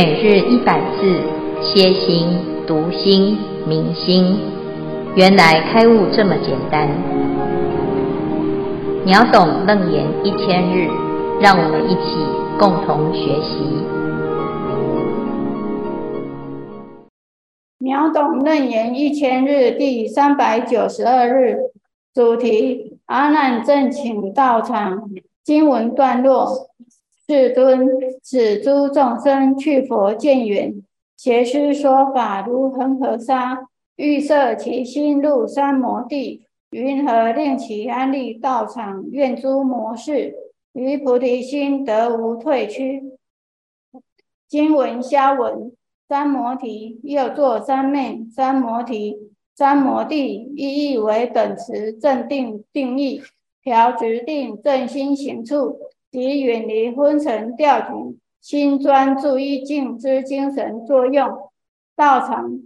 每日一百字，歇心、读心、明心，原来开悟这么简单。秒懂楞严一千日，让我们一起共同学习。秒懂楞严一千日第三百九十二日，主题：阿难正请道场。经文段落。世尊，使诸众生去佛见远，邪师说法如恒河沙，欲摄其心入三摩地，云何令其安立道场？愿诸摩识，于菩提心得无退屈。经文消文，三摩提又作三昧，三摩提，三摩地，意义为等持正定定义，调直定正心行处。即远离昏沉掉举，心专注意境之精神作用。道场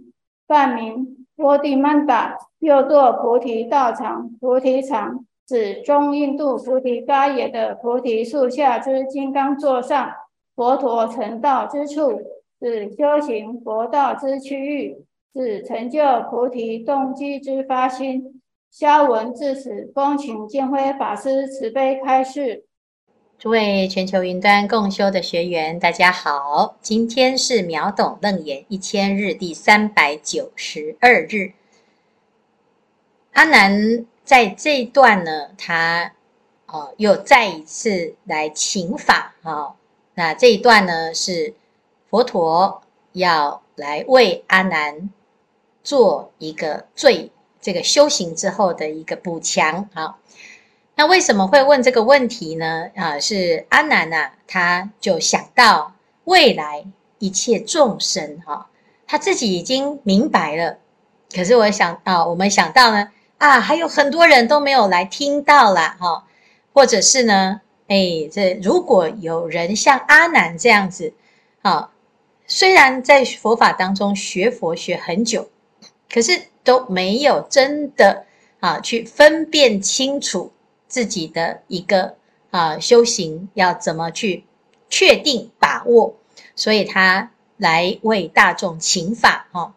梵名波提曼达，又作菩提道场、菩提场，指中印度菩提伽耶的菩提树下之金刚座上，佛陀成道之处，指修行佛道之区域，指成就菩提动机之发心。消文至此，恭请见辉法师慈悲开示。诸位全球云端共修的学员，大家好！今天是秒懂楞严一千日第三百九十二日。阿难在这一段呢，他哦又再一次来请法啊、那这一段呢，是佛陀要来为阿难做一个最这个修行之后的一个补强啊。那为什么会问这个问题呢？啊，是阿难呐、啊，他就想到未来一切众生哈、他自己已经明白了。可是我想啊，我们想到呢，啊，还有很多人都没有来听到啦。哈、或者是呢，哎，这如果有人像阿难这样子，啊，虽然在佛法当中学佛学很久，可是都没有真的啊去分辨清楚。自己的一个啊修行要怎么去确定把握，所以他来为大众请法哈，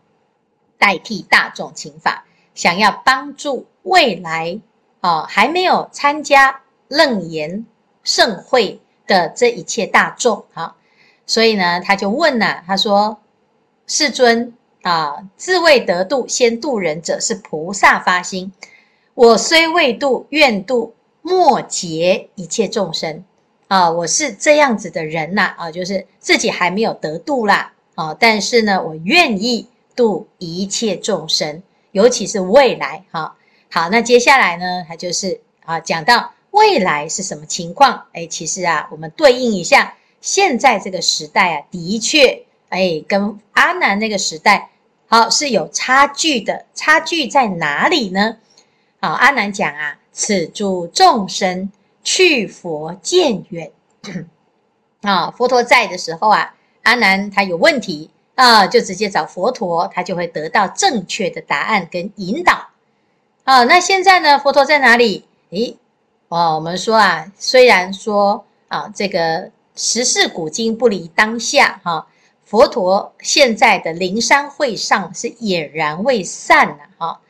代替大众请法，想要帮助未来啊还没有参加楞严盛会的这一切大众哈，所以呢他就问呐，他说：“世尊啊，自为得度先度人者是菩萨发心，我虽未度，愿度。”末劫一切众生啊，我是这样子的人呐啊，就是自己还没有得度啦啊，但是呢，我愿意度一切众生，尤其是未来哈。好，那接下来呢，他就是啊，讲到未来是什么情况？哎，其实啊，我们对应一下现在这个时代啊，的确哎，跟阿难那个时代好是有差距的，差距在哪里呢？好，阿难讲啊。此诸众生去佛见远啊，佛陀在的时候啊，阿难他有问题啊，就直接找佛陀，他就会得到正确的答案跟引导啊。那现在呢，佛陀在哪里？诶，哦，我们说啊，虽然说啊，这个时事古今不离当下哈、佛陀现在的灵山会上是俨然未散的哈、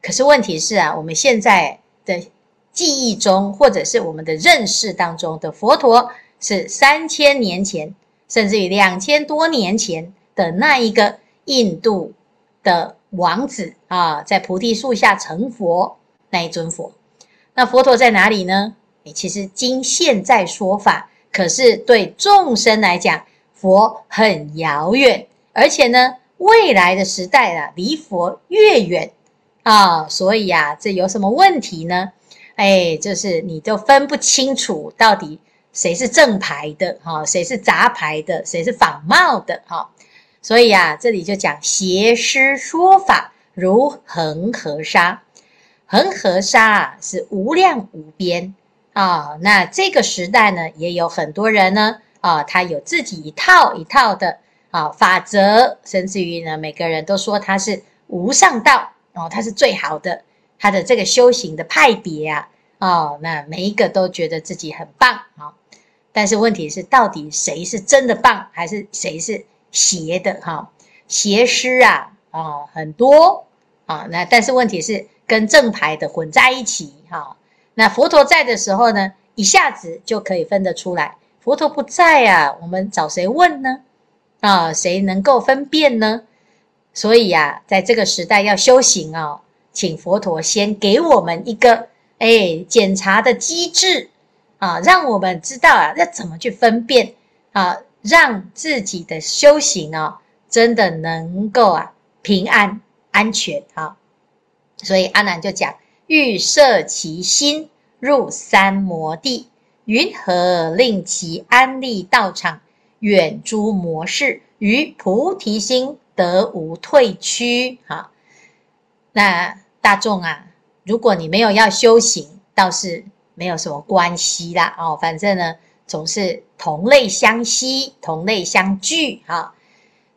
可是问题是啊，我们现在的。记忆中，或者是我们的认识当中的佛陀，是三千年前，甚至于两千多年前的那一个印度的王子啊，在菩提树下成佛那一尊佛。那佛陀在哪里呢？其实经现在说法，可是对众生来讲，佛很遥远，而且呢，未来的时代啊，离佛越远啊，所以啊，这有什么问题呢？哎，就是你都分不清楚到底谁是正牌的哈，谁是杂牌的，谁是仿冒的哈。所以啊，这里就讲邪师说法如恒河沙，恒河沙啊是无量无边啊。那这个时代呢，也有很多人呢啊，他有自己一套一套的啊法则，甚至于呢，每个人都说他是无上道哦，他是最好的。他的这个修行的派别啊，哦，那每一个都觉得自己很棒啊，但是问题是，到底谁是真的棒，还是谁是邪的哈，邪师啊啊很多啊，那但是问题是跟正牌的混在一起哈。那佛陀在的时候呢，一下子就可以分得出来。佛陀不在啊，我们找谁问呢？啊，谁能够分辨呢？所以呀，在这个时代要修行啊，请佛陀先给我们一个哎检查的机制啊，让我们知道啊要怎么去分辨啊，让自己的修行啊真的能够啊平安安全啊。所以阿难就讲：欲摄其心入三摩地。云何令其安立道场，远诸魔事，于菩提心得无退屈？好，那大众啊，如果你没有要修行，倒是没有什么关系啦。哦，反正呢，总是同类相吸，同类相聚。哈，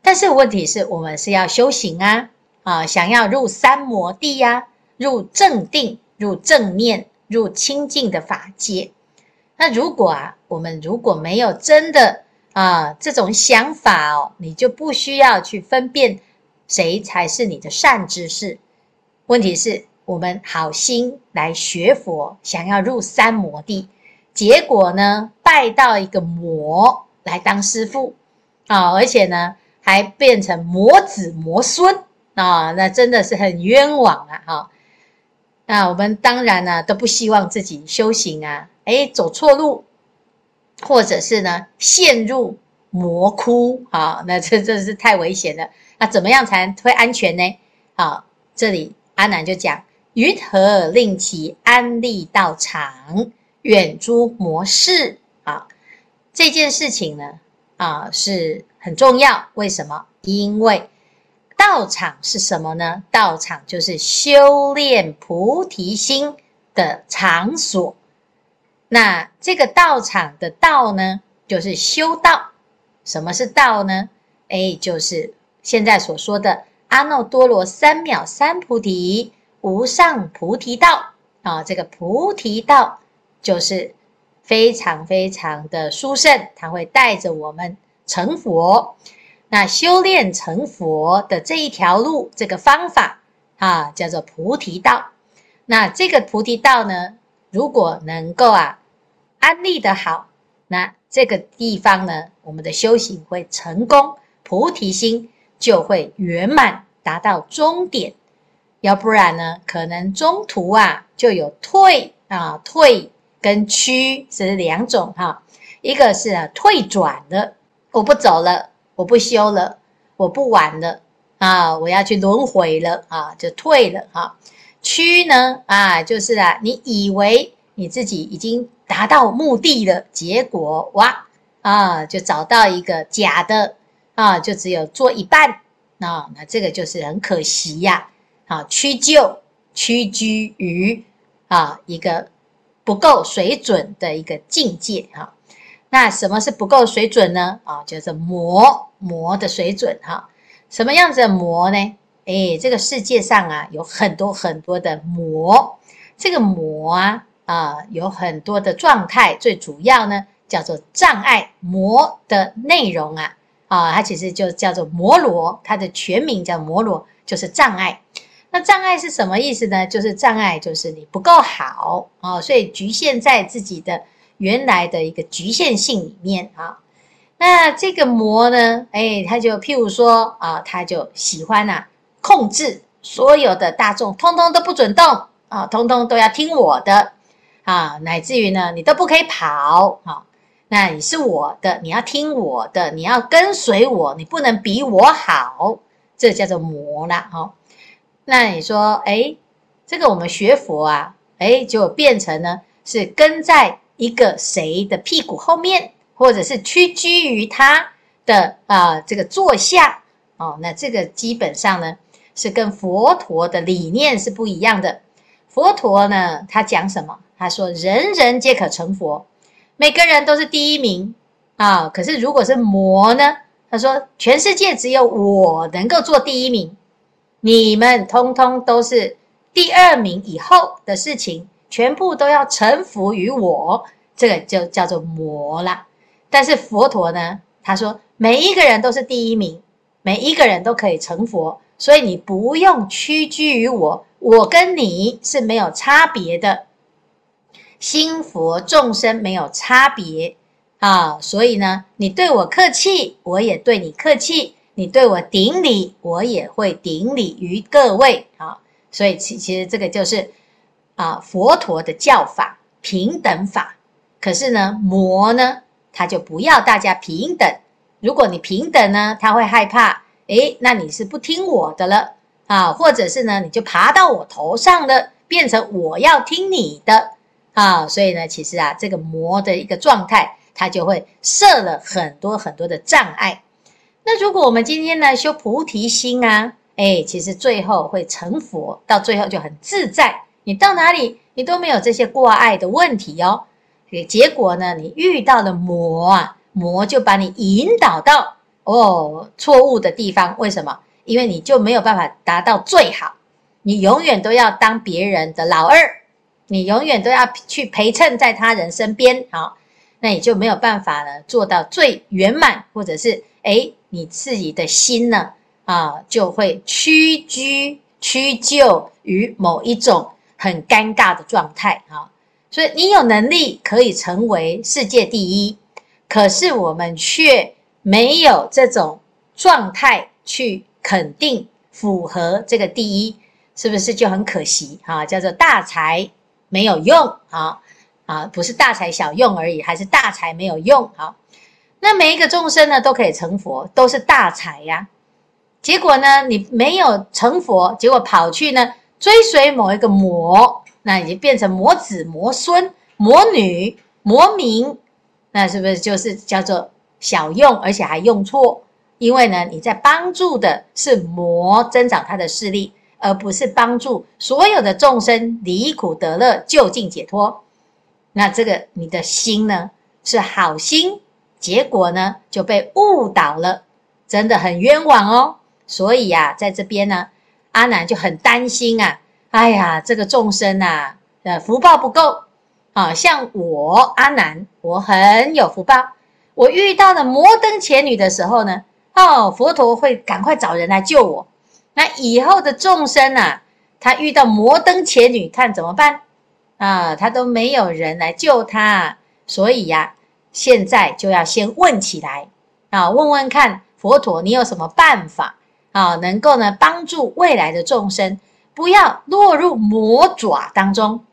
但是问题是我们是要修行啊，啊，想要入三摩地呀，入正定，入正念，入清净的法界。那如果啊，我们如果没有真的啊这种想法哦，你就不需要去分辨谁才是你的善知识。问题是，我们好心来学佛，想要入三摩地，结果呢，拜到一个魔来当师父啊，而且呢，还变成魔子魔孙啊，那真的是很冤枉啊！哈，那我们当然呢，都不希望自己修行啊。哎，走错路，或者是呢陷入魔窟啊，那这真是太危险了。那怎么样才会安全呢？啊，这里阿难就讲：云何令其安立道场，远诸魔事？啊，这件事情呢，啊是很重要。为什么？因为道场是什么呢？道场就是修炼菩提心的场所。那这个道场的道呢，就是修道。什么是道呢？哎，就是现在所说的阿耨多罗三藐三菩提、无上菩提道啊。这个菩提道就是非常非常的殊胜，它会带着我们成佛。那修炼成佛的这一条路，这个方法啊，叫做菩提道。那这个菩提道呢，如果能够啊。安立的好，那这个地方呢，我们的修行会成功，菩提心就会圆满，达到终点。要不然呢，可能中途啊就有退啊，退跟趋是两种哈，一个是啊退转的，我不走了，我不修了，我不玩了啊，我要去轮回了啊，就退了哈。趋呢啊，就是啊，你以为你自己已经。达到目的了，结果哇啊，就找到一个假的啊，就只有做一半啊，那这个就是很可惜呀。啊，屈就屈居于啊一个不够水准的一个境界哈。那什么是不够水准呢？啊，就是魔魔的水准哈。什么样子的魔呢？哎，这个世界上啊有很多很多的魔，这个魔啊。啊，有很多的状态，最主要呢叫做障碍魔的内容啊，啊，它其实就叫做摩罗，它的全名叫摩罗，就是障碍。那障碍是什么意思呢？就是障碍，就是你不够好啊，所以局限在自己的原来的一个局限性里面啊。那这个魔呢，哎，他就譬如说啊，他就喜欢呐、啊、控制所有的大众，通通都不准动啊，通通都要听我的。啊，乃至于呢，你都不可以跑，啊，那你是我的，你要听我的，你要跟随我，你不能比我好，这叫做魔啦，哈。那你说，哎，这个我们学佛啊，哎，就变成呢是跟在一个谁的屁股后面，或者是屈居于他的啊这个座下，哦，那这个基本上呢是跟佛陀的理念是不一样的。佛陀呢，他讲什么？他说：“人人皆可成佛，每个人都是第一名啊！可是如果是魔呢？他说全世界只有我能够做第一名，你们通通都是第二名以后的事情，全部都要臣服于我，这个就叫做魔了。但是佛陀呢？他说每一个人都是第一名，每一个人都可以成佛，所以你不用屈居于我，我跟你是没有差别的，心佛众生没有差别啊，所以呢，你对我客气，我也对你客气；你对我顶礼，我也会顶礼于各位啊。所以其其实这个就是啊佛陀的教法。平等法，可是呢，魔呢，他就不要大家平等。如果你平等呢，他会害怕，诶，那你是不听我的了啊，或者是呢，你就爬到我头上了，变成我要听你的啊。所以呢，其实啊，这个魔的一个状态，它就会设了很多很多的障碍。那如果我们今天呢修菩提心啊，诶，其实最后会成佛，到最后就很自在。你到哪里？你都没有这些挂碍的问题哦，结果呢，你遇到了魔啊，魔就把你引导到哦错误的地方。为什么？因为你就没有办法达到最好，你永远都要当别人的老二，你永远都要去陪衬在他人身边，好，那你就没有办法呢做到最圆满，或者是诶你自己的心呢啊就会屈居屈就于某一种。很尴尬的状态啊，所以你有能力可以成为世界第一，可是我们却没有这种状态去肯定符合这个第一，是不是就很可惜啊？叫做大才没有用啊啊，不是大材小用而已，还是大材没有用啊？那每一个众生呢都可以成佛，都是大材呀。结果呢，你没有成佛，结果跑去呢？追随某一个魔，那已经变成魔子、魔孙、魔女、魔民，那是不是就是叫做小用，而且还用错？因为呢，你在帮助的是魔增长他的势力，而不是帮助所有的众生离苦得乐、就近解脱。那这个你的心呢是好心，结果呢就被误导了，真的很冤枉哦。所以呀、啊，在这边呢。阿难就很担心啊，哎呀，这个众生啊，呃，福报不够啊。像我阿难，我很有福报。我遇到了摩登伽女的时候呢，哦，佛陀会赶快找人来救我。那以后的众生啊，他遇到摩登伽女，看怎么办啊？他都没有人来救他，所以呀、现在就要先问起来啊，问问看佛陀，你有什么办法？啊，能够呢帮助未来的众生，不要落入魔爪当中。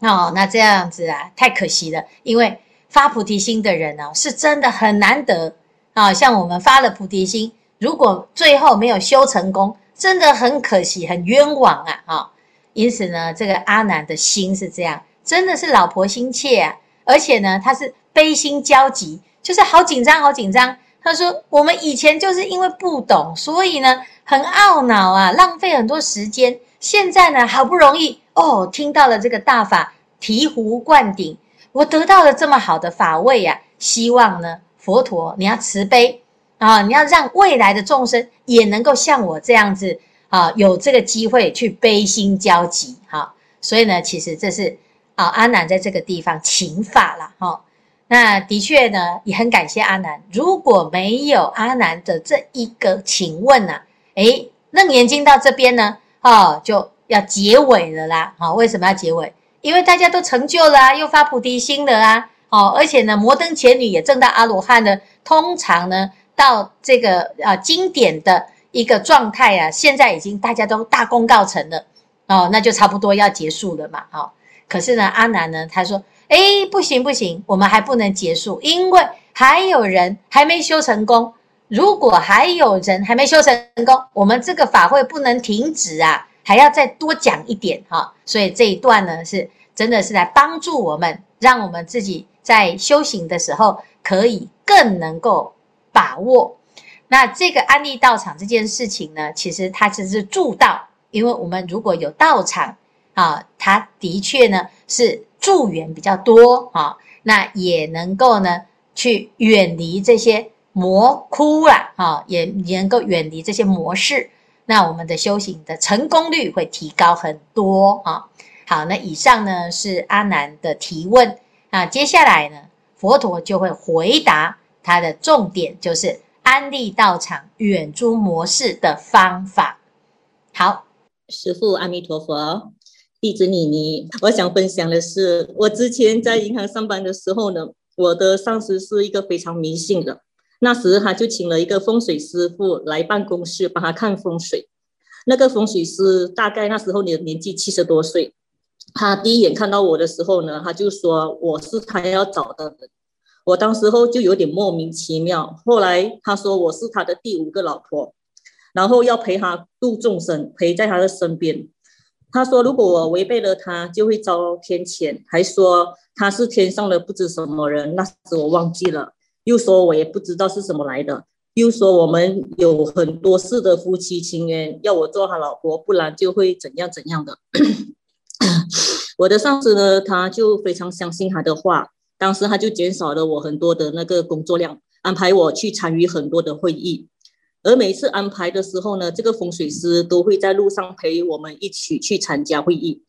哦，那这样子啊，太可惜了。因为发菩提心的人呢，是真的很难得啊。像我们发了菩提心，如果最后没有修成功，真的很可惜，很冤枉啊！啊，因此呢，这个阿难的心是这样，真的是老婆心切啊，而且呢，他是悲心交集，就是好紧张，好紧张。他说：“我们以前就是因为不懂，所以呢很懊恼啊，浪费很多时间。现在呢好不容易哦，听到了这个大法，醍醐灌顶，我得到了这么好的法位呀、啊。希望呢佛陀你要慈悲啊，你要让未来的众生也能够像我这样子啊，有这个机会去悲心交集哈、啊。所以呢，其实这是啊阿难在这个地方请法了哈。啊”那的确呢，也很感谢阿难。如果没有阿难的这一个请问呢、啊，诶，楞严经到这边呢，哦，就要结尾了啦。好、为什么要结尾？因为大家都成就了啊，又发菩提心了啊。哦，而且呢，摩登伽女也证到阿罗汉的。通常呢，到这个啊经典的一个状态啊，现在已经大家都大功告成了。哦，那就差不多要结束了嘛。哦，可是呢，阿南呢，他说。哎，不行不行，我们还不能结束，因为还有人还没修成功。如果还有人还没修成功，我们这个法会不能停止啊，还要再多讲一点哈。所以这一段呢，是真的是来帮助我们，让我们自己在修行的时候可以更能够把握。那这个安利道场这件事情呢，其实它只是助道，因为我们如果有道场啊，它的确呢是。助缘比较多啊，那也能够呢去远离这些魔窟啦，啊，也能够远离这些魔事，那我们的修行的成功率会提高很多啊。好，那以上呢是阿难的提问啊，接下来呢佛陀就会回答它的重点就是安利道场远诸模式的方法。好，师父阿弥陀佛，弟子妮妮，我想分享的是，我之前在银行上班的时候呢，我的上司是一个非常迷信的，那时他就请了一个风水师傅来办公室帮他看风水。那个风水师大概那时候年年纪七十多岁，他第一眼看到我的时候呢，他就说我是他要找的人。我当时候就有点莫名其妙。后来他说我是他的第五个老婆，然后要陪他度众生，陪在他的身边。他说如果我违背了他，就会遭天谴，还说他是天上的不知什么人，那时我忘记了。又说我也不知道是什么来的。又说我们有很多世的夫妻情缘，要我做他老婆，不然就会怎样怎样的。我的上司呢，他就非常相信他的话，当时他就减少了我很多的那个工作量，安排我去参与很多的会议。而每次安排的时候呢，这个风水师都会在路上陪我们一起去参加会议。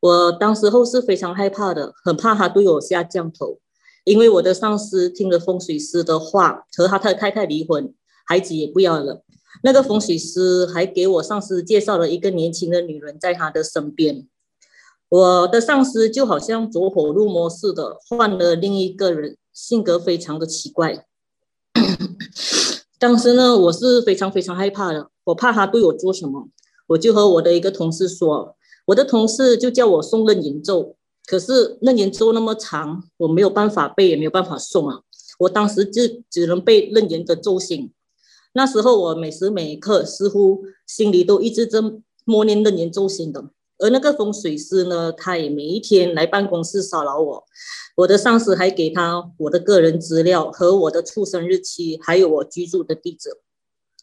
我当时候是非常害怕的，很怕他对我下降头。因为我的上司听了风水师的话，和他的太太离婚，孩子也不要了。那个风水师还给我上司介绍了一个年轻的女人在他的身边。我的上司就好像走火入魔似的，换了另一个人，性格非常的奇怪。当时呢，我是非常非常害怕的，我怕他对我做什么，我就和我的一个同事说，我的同事就叫我诵楞严咒。可是那年咒那么长，我没有办法背，也没有办法诵啊。我当时就只能背楞严的咒心。那时候我每时每刻似乎心里都一直在默念楞严咒心的。而那个风水师呢，他也每一天来办公室骚扰我。我的上司还给他我的个人资料和我的出生日期，还有我居住的地址。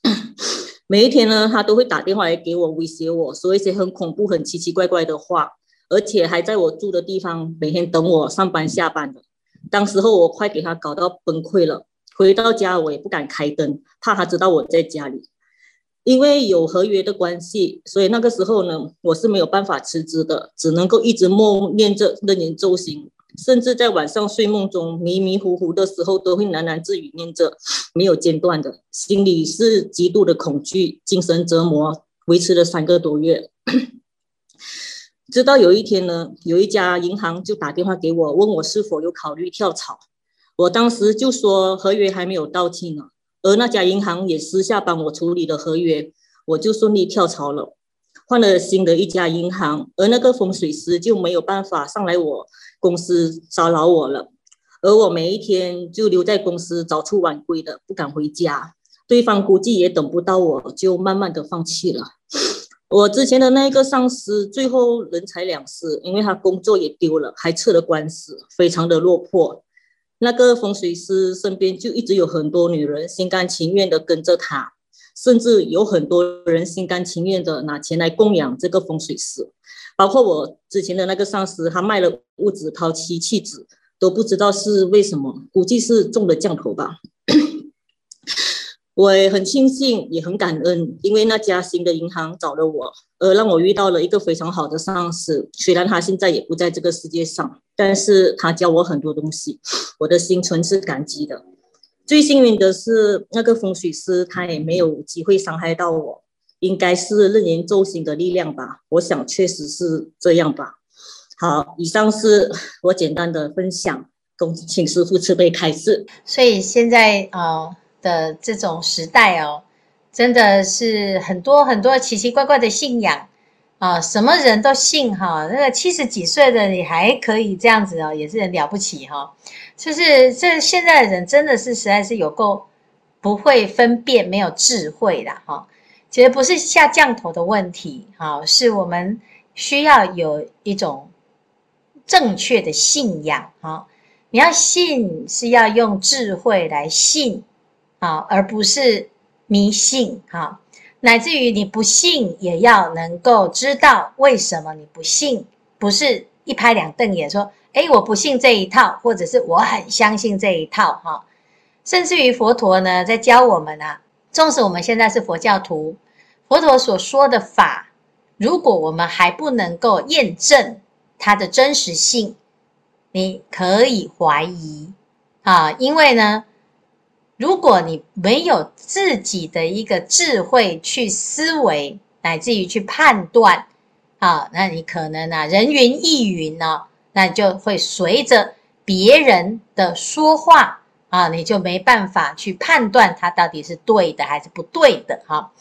每一天呢，他都会打电话来给我威胁我，说一些很恐怖、很奇奇怪怪的话。而且还在我住的地方每天等我上班下班的，当时候我快给他搞到崩溃了。回到家我也不敢开灯，怕他知道我在家里。因为有合约的关系，所以那个时候呢，我是没有办法辞职的，只能够一直默念着楞严咒行，甚至在晚上睡梦中迷迷糊糊的时候，都会喃喃自语念着，没有间断的，心里是极度的恐惧，精神折磨，维持了三个多月。直到有一天呢，有一家银行就打电话给我，问我是否有考虑跳槽。我当时就说合约还没有到期呢，而那家银行也私下帮我处理了合约，我就顺利跳槽了，换了新的一家银行。而那个风水师就没有办法上来我公司骚扰我了，而我每一天就留在公司早出晚归的，不敢回家。对方估计也等不到我，就慢慢的放弃了。我之前的那个上司最后人财两失，因为他工作也丢了，还吃了官司，非常的落魄。那个风水师身边就一直有很多女人心甘情愿的跟着他，甚至有很多人心甘情愿的拿钱来供养这个风水师。包括我之前的那个上司，他卖了屋子，抛妻弃子，都不知道是为什么，估计是中了降头吧。我也很庆幸，也很感恩，因为那家新的银行找了我，而让我遇到了一个非常好的上司。虽然他现在也不在这个世界上，但是他教我很多东西，我的心存是感激的。最幸运的是，那个风水师他也没有机会伤害到我，应该是任人咒心的力量吧。我想确实是这样吧。好，以上是我简单的分享，恭请师父慈悲开示。所以现在啊。的这种时代哦，真的是很多很多奇奇怪怪的信仰啊，什么人都信哈。那个七十几岁的你还可以这样子哦，也是很了不起哈。就是这现在的人真的是实在是有够不会分辨，没有智慧的哈。其实不是下降头的问题哈，是我们需要有一种正确的信仰哈。你要信是要用智慧来信。啊，而不是迷信哈，乃至于你不信，也要能够知道为什么你不信，不是一拍两瞪眼说，诶，我不信这一套，或者是我很相信这一套哈。甚至于佛陀呢，在教我们啊，纵使我们现在是佛教徒，佛陀所说的法，如果我们还不能够验证它的真实性，你可以怀疑啊，因为呢。如果你没有自己的一个智慧去思维，乃至于去判断，啊，那你可能啊人云亦云呢，那就会随着别人的说话啊，你就没办法去判断它到底是对的还是不对的哈。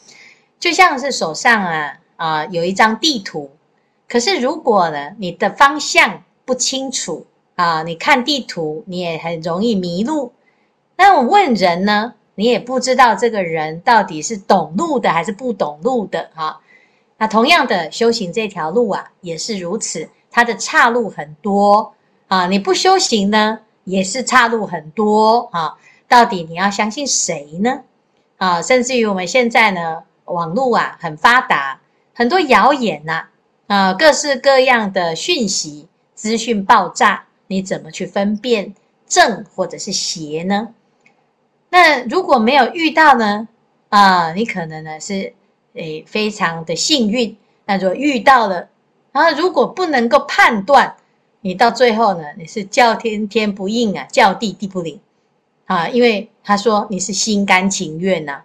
就像是手上啊啊有一张地图，可是如果呢你的方向不清楚啊，你看地图你也很容易迷路。那我问人呢，你也不知道这个人到底是懂路的还是不懂路的哈。那同样的修行这条路啊，也是如此，它的岔路很多啊。你不修行呢，也是岔路很多啊。到底你要相信谁呢？啊，甚至于我们现在呢，网络啊很发达，很多谣言呐，啊，各式各样的讯息、资讯爆炸，你怎么去分辨正或者是邪呢？那如果没有遇到呢？啊，你可能呢是诶非常的幸运。那如果遇到了，然后，如果不能够判断，你到最后呢，你是叫天天不应啊，叫地地不灵啊，因为他说你是心甘情愿呐，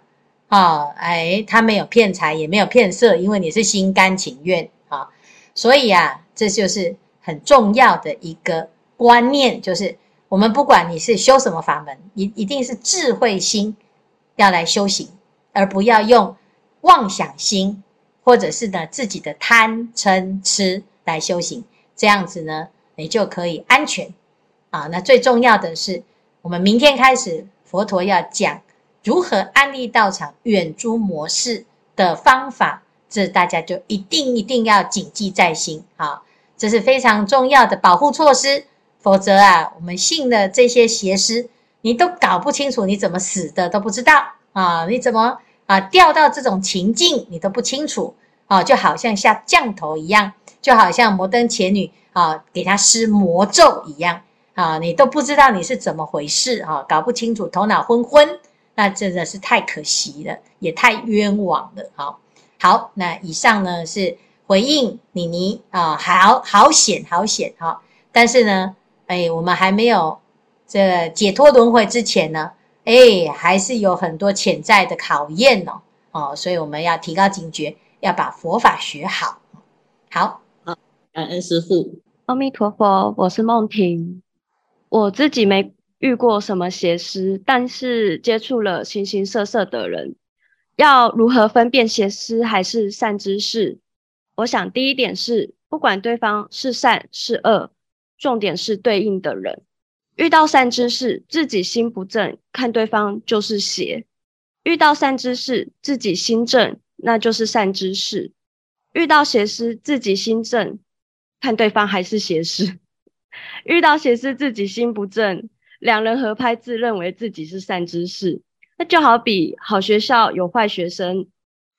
啊，哎，他没有骗财，也没有骗色，因为你是心甘情愿啊，所以啊，这就是很重要的一个观念，就是。我们不管你是修什么法门，一一定是智慧心要来修行，而不要用妄想心或者是呢自己的贪嗔痴来修行。这样子呢，你就可以安全啊。那最重要的是，我们明天开始，佛陀要讲如何安立道场、远诸魔事的方法，这大家就一定一定要谨记在心啊。这是非常重要的保护措施。否则啊，我们信的这些邪师，你都搞不清楚你怎么死的都不知道啊，你怎么啊掉到这种情境你都不清楚啊，就好像下降头一样，就好像摩登前女啊给他施魔咒一样啊，你都不知道你是怎么回事啊，搞不清楚，头脑昏昏，那真的是太可惜了，也太冤枉了。好，好，那以上呢是回应妮妮啊，好好险，好险哈，但是呢。哎，我们还没有这个解脱轮回之前呢，哎，还是有很多潜在的考验哦，哦，所以我们要提高警觉，要把佛法学好。好，好，感恩师父。阿弥陀佛，我是梦婷。我自己没遇过什么邪师，但是接触了形形色色的人，要如何分辨邪师还是善知识？我想第一点是，不管对方是善是恶。重点是对应的人，遇到善知识，自己心不正，看对方就是邪；遇到善知识，自己心正，那就是善知识；遇到邪师，自己心正，看对方还是邪师；遇到邪师，自己心不正，两人合拍，自认为自己是善知识。那就好比好学校有坏学生，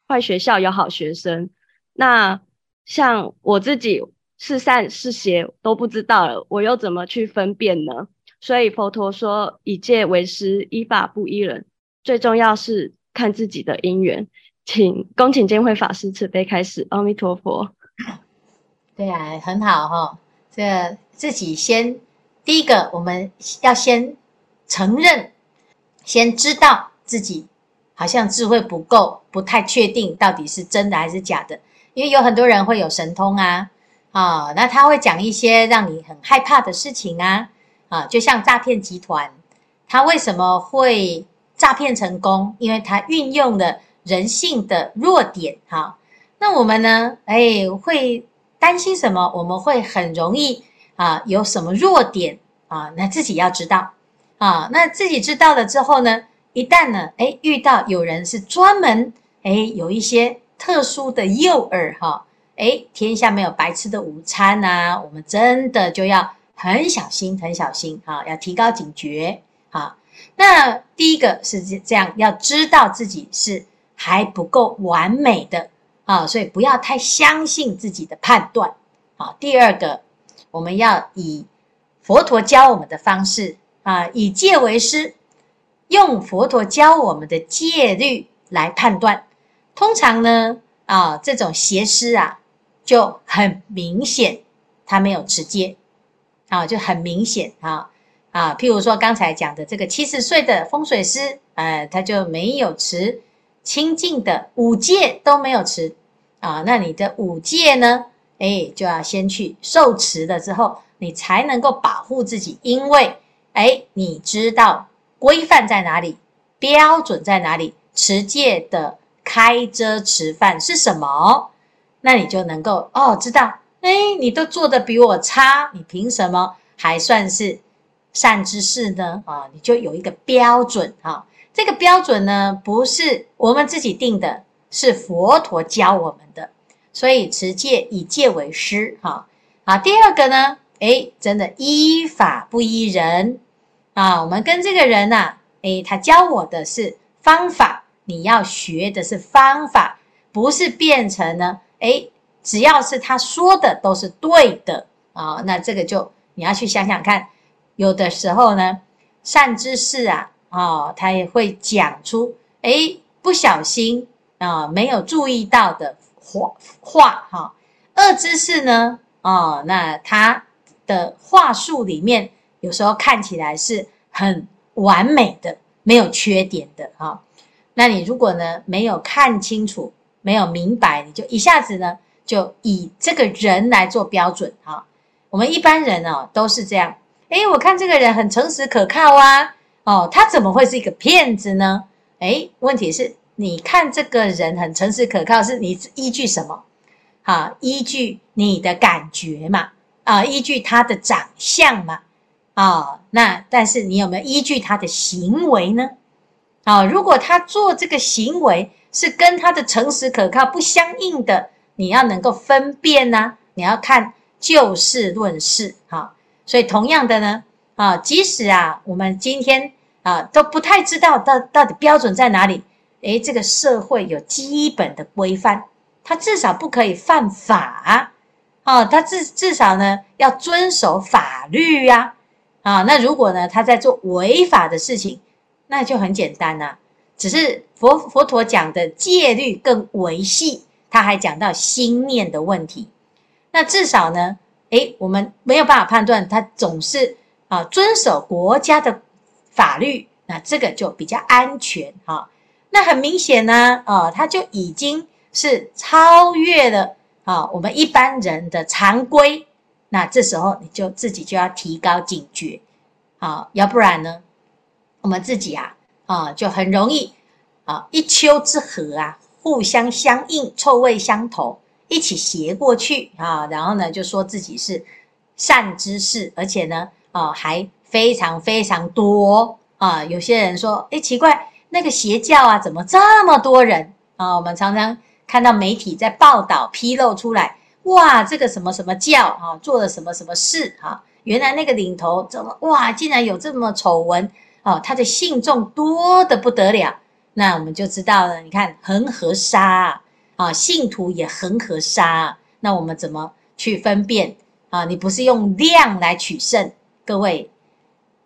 坏学校有好学生。那像我自己。是善是邪都不知道了，我又怎么去分辨呢？所以佛陀说以戒为师，依法不依人，最重要是看自己的因缘。请恭请见辉法师慈悲开始。阿弥陀佛。对啊，很好哈、哦。这、自己先第一个，我们要先承认，先知道自己好像智慧不够，不太确定到底是真的还是假的。因为有很多人会有神通啊。啊、那他会讲一些让你很害怕的事情啊，啊，就像诈骗集团，他为什么会诈骗成功？因为他运用了人性的弱点，哈、那我们呢？哎，会担心什么？我们会很容易啊，有什么弱点啊？那自己要知道啊。那自己知道了之后呢，一旦呢，哎，遇到有人是专门哎有一些特殊的诱饵，哈、哎，天下没有白吃的午餐呐、啊！我们真的就要很小心，很小心啊！要提高警觉啊！那第一个是这样，要知道自己是还不够完美的啊，所以不要太相信自己的判断啊。第二个，我们要以佛陀教我们的方式啊，以戒为师，用佛陀教我们的戒律来判断。通常呢，啊，这种邪师啊。就很明显，他没有持戒，啊，就很明显啊啊！譬如说刚才讲的这个七十岁的风水师呃，他就没有持清净的五戒都没有持啊，那你的五戒呢？哎，就要先去受持了之后，你才能够保护自己，因为哎，你知道规范在哪里，标准在哪里，持戒的开遮持范是什么，那你就能够哦知道，哎，你都做得比我差，你凭什么还算是？善知识呢，啊，你就有一个标准啊。这个标准呢，不是我们自己定的，是佛陀教我们的。所以持戒以戒为师，哈。啊，第二个呢，诶，真的依法不依人啊。我们跟这个人呐，诶，他教我的是方法，你要学的是方法，不是变成呢，诶，只要是他说的都是对的啊。那这个就你要去想想看。有的时候呢，善知识啊，哦，他也会讲出，诶，不小心啊，没有注意到的话话哈。恶知识呢，哦，那他的话术里面，有时候看起来是很完美的，没有缺点的哈。那你如果呢，没有看清楚，没有明白，你就一下子呢，就以这个人来做标准哈。我们一般人哦，都是这样。诶，我看这个人很诚实可靠啊，哦，他怎么会是一个骗子呢？诶，问题是，你看这个人很诚实可靠，是你依据什么？啊，依据你的感觉嘛，啊，依据他的长相嘛，啊，那但是你有没有依据他的行为呢？啊，如果他做这个行为是跟他的诚实可靠不相应的，你要能够分辨呢、啊，你要看就事论事，哈。所以，同样的呢，啊，即使啊，我们今天啊都不太知道到到底标准在哪里，诶，这个社会有基本的规范，它至少不可以犯法，啊，他至至少呢要遵守法律呀，啊，那如果呢他在做违法的事情，那就很简单呐，只是佛佛陀讲的戒律更维系，他还讲到心念的问题，那至少呢。诶，我们没有办法判断，他总是啊遵守国家的法律，那这个就比较安全哈。那很明显呢，啊，他就已经是超越了啊我们一般人的常规。那这时候你就自己就要提高警觉，啊，要不然呢，我们自己啊啊就很容易啊一丘之貉啊，互相相应，臭味相投。一起斜过去啊，然后呢，就说自己是善知识，而且呢，啊，还非常非常多啊。有些人说，诶，奇怪，那个邪教啊，怎么这么多人啊？我们常常看到媒体在报道披露出来，哇，这个什么什么教啊，做了什么什么事啊？原来那个领头怎么哇，竟然有这么丑闻哦，他的信众多得不得了。那我们就知道了，你看恒河沙啊。啊，信徒也恒河沙，那我们怎么去分辨啊？你不是用量来取胜，各位，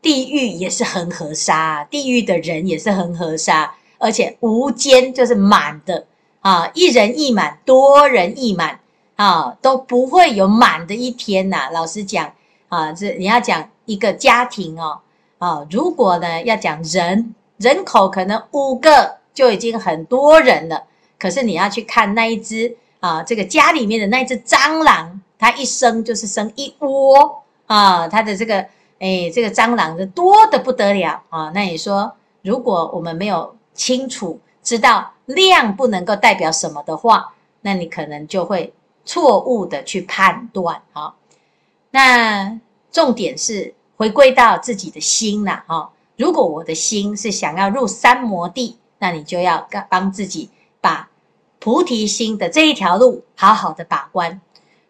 地狱也是恒河沙，地狱的人也是恒河沙，而且无间就是满的啊，一人一满，多人一满啊，都不会有满的一天呐。老实讲啊，这你要讲一个家庭哦，啊，如果呢要讲人人口，可能五个就已经很多人了。可是你要去看那一只啊，这个家里面的那只蟑螂，它一生就是生一窝啊，它的这个哎，这个蟑螂的多得不得了啊。那你说，如果我们没有清楚知道量不能够代表什么的话，那你可能就会错误的去判断啊。那重点是回归到自己的心了哈。如果我的心是想要入三摩地，那你就要帮自己。把菩提心的这一条路好好的把关。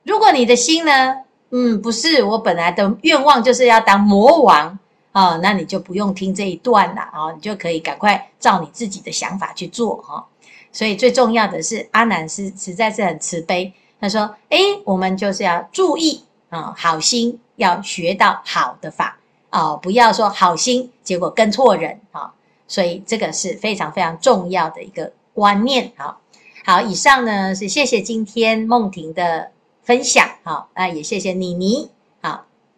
如果你的心呢，嗯，不是我本来的愿望就是要当魔王啊，那你就不用听这一段了啊，你就可以赶快照你自己的想法去做哈。所以最重要的是，阿南是实在是很慈悲，他说：哎，我们就是要注意啊，好心要学到好的法哦，不要说好心结果跟错人啊。所以这个是非常非常重要的一个。观念好，好，以上呢是谢谢今天梦婷的分享，好，那也谢谢妮妮。